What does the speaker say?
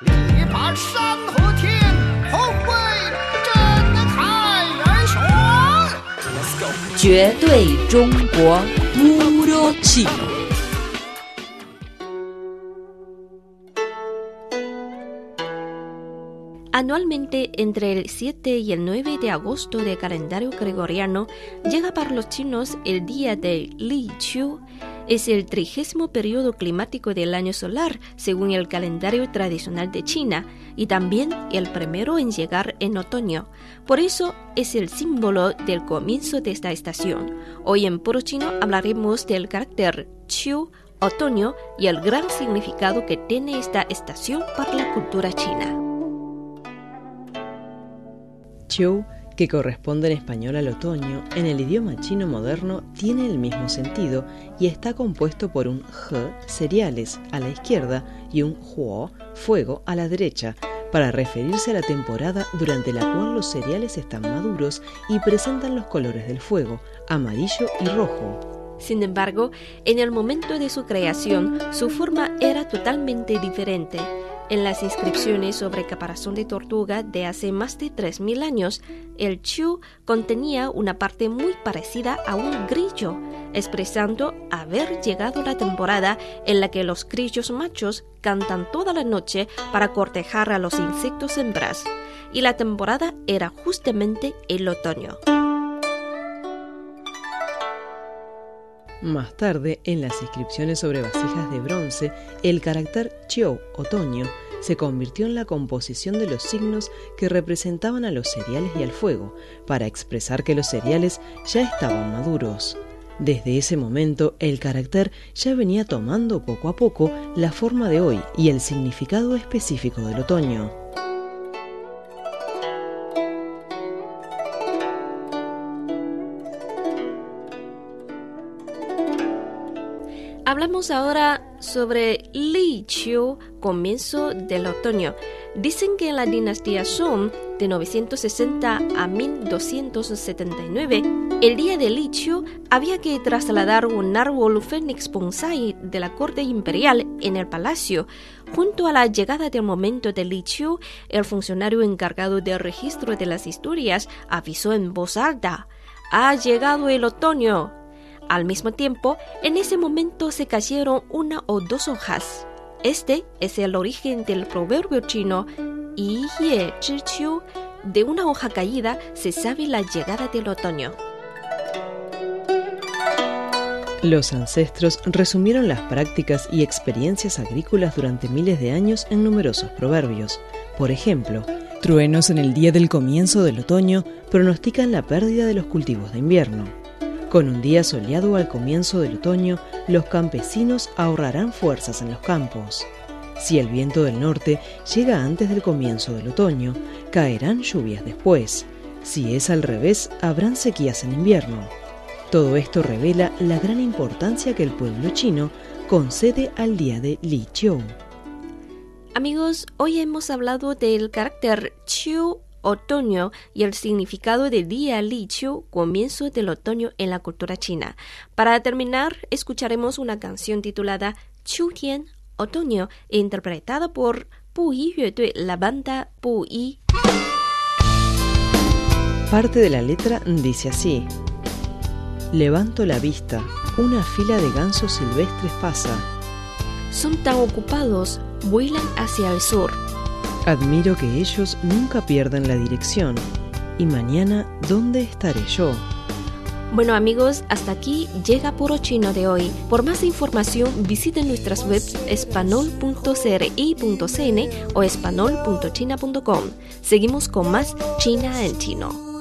力拔山河天，宏伟震撼人生。绝对中国乌鲁奇。 Anualmente, entre el 7 y el 9 de agosto del calendario gregoriano, llega para los chinos el día de Li Chu. es el trigésimo periodo climático del año solar, según el calendario tradicional de China, y también el primero en llegar en otoño. Por eso es el símbolo del comienzo de esta estación. Hoy en Puro Chino hablaremos del carácter Chu, otoño, y el gran significado que tiene esta estación para la cultura china. Chiu, que corresponde en español al otoño, en el idioma chino moderno tiene el mismo sentido y está compuesto por un he, cereales, a la izquierda, y un huo, fuego, a la derecha, para referirse a la temporada durante la cual los cereales están maduros y presentan los colores del fuego, amarillo y rojo. Sin embargo, en el momento de su creación, su forma era totalmente diferente. En las inscripciones sobre caparazón de tortuga de hace más de 3.000 años, el chu contenía una parte muy parecida a un grillo, expresando haber llegado la temporada en la que los grillos machos cantan toda la noche para cortejar a los insectos hembras. Y la temporada era justamente el otoño. Más tarde, en las inscripciones sobre vasijas de bronce, el carácter Chiu, otoño, se convirtió en la composición de los signos que representaban a los cereales y al fuego, para expresar que los cereales ya estaban maduros. Desde ese momento, el carácter ya venía tomando poco a poco la forma de hoy y el significado específico del otoño. Hablamos ahora sobre Li Qiu, comienzo del otoño. Dicen que en la dinastía Song, de 960 a 1279, el día de Li Qiu había que trasladar un árbol fénix bonsai de la corte imperial en el palacio. Junto a la llegada del momento de Li Qiu, el funcionario encargado del registro de las historias avisó en voz alta: ¡Ha llegado el otoño! Al mismo tiempo, en ese momento se cayeron una o dos hojas. Este es el origen del proverbio chino Yi Ye Zhi Qiu. De una hoja caída se sabe la llegada del otoño. Los ancestros resumieron las prácticas y experiencias agrícolas durante miles de años en numerosos proverbios. Por ejemplo, truenos en el día del comienzo del otoño pronostican la pérdida de los cultivos de invierno. Con un día soleado al comienzo del otoño, los campesinos ahorrarán fuerzas en los campos. Si el viento del norte llega antes del comienzo del otoño, caerán lluvias después. Si es al revés, habrán sequías en invierno. Todo esto revela la gran importancia que el pueblo chino concede al día de Li Chiu. Amigos, hoy hemos hablado del carácter Chiu otoño y el significado del día Li Qiu, comienzo del otoño en la cultura china. Para terminar, escucharemos una canción titulada Qiu Tian, otoño, interpretada por Pu Yi Yue la banda Pu Yi. Parte de la letra dice así: Levanto la vista, una fila de gansos silvestres pasa. Son tan ocupados, vuelan hacia el sur. Admiro que ellos nunca pierdan la dirección. Y mañana, ¿dónde estaré yo? Bueno amigos, hasta aquí llega Puro Chino de hoy. Por más información visiten nuestras webs espanol.cri.cn o espanol.china.com. Seguimos con más China en chino.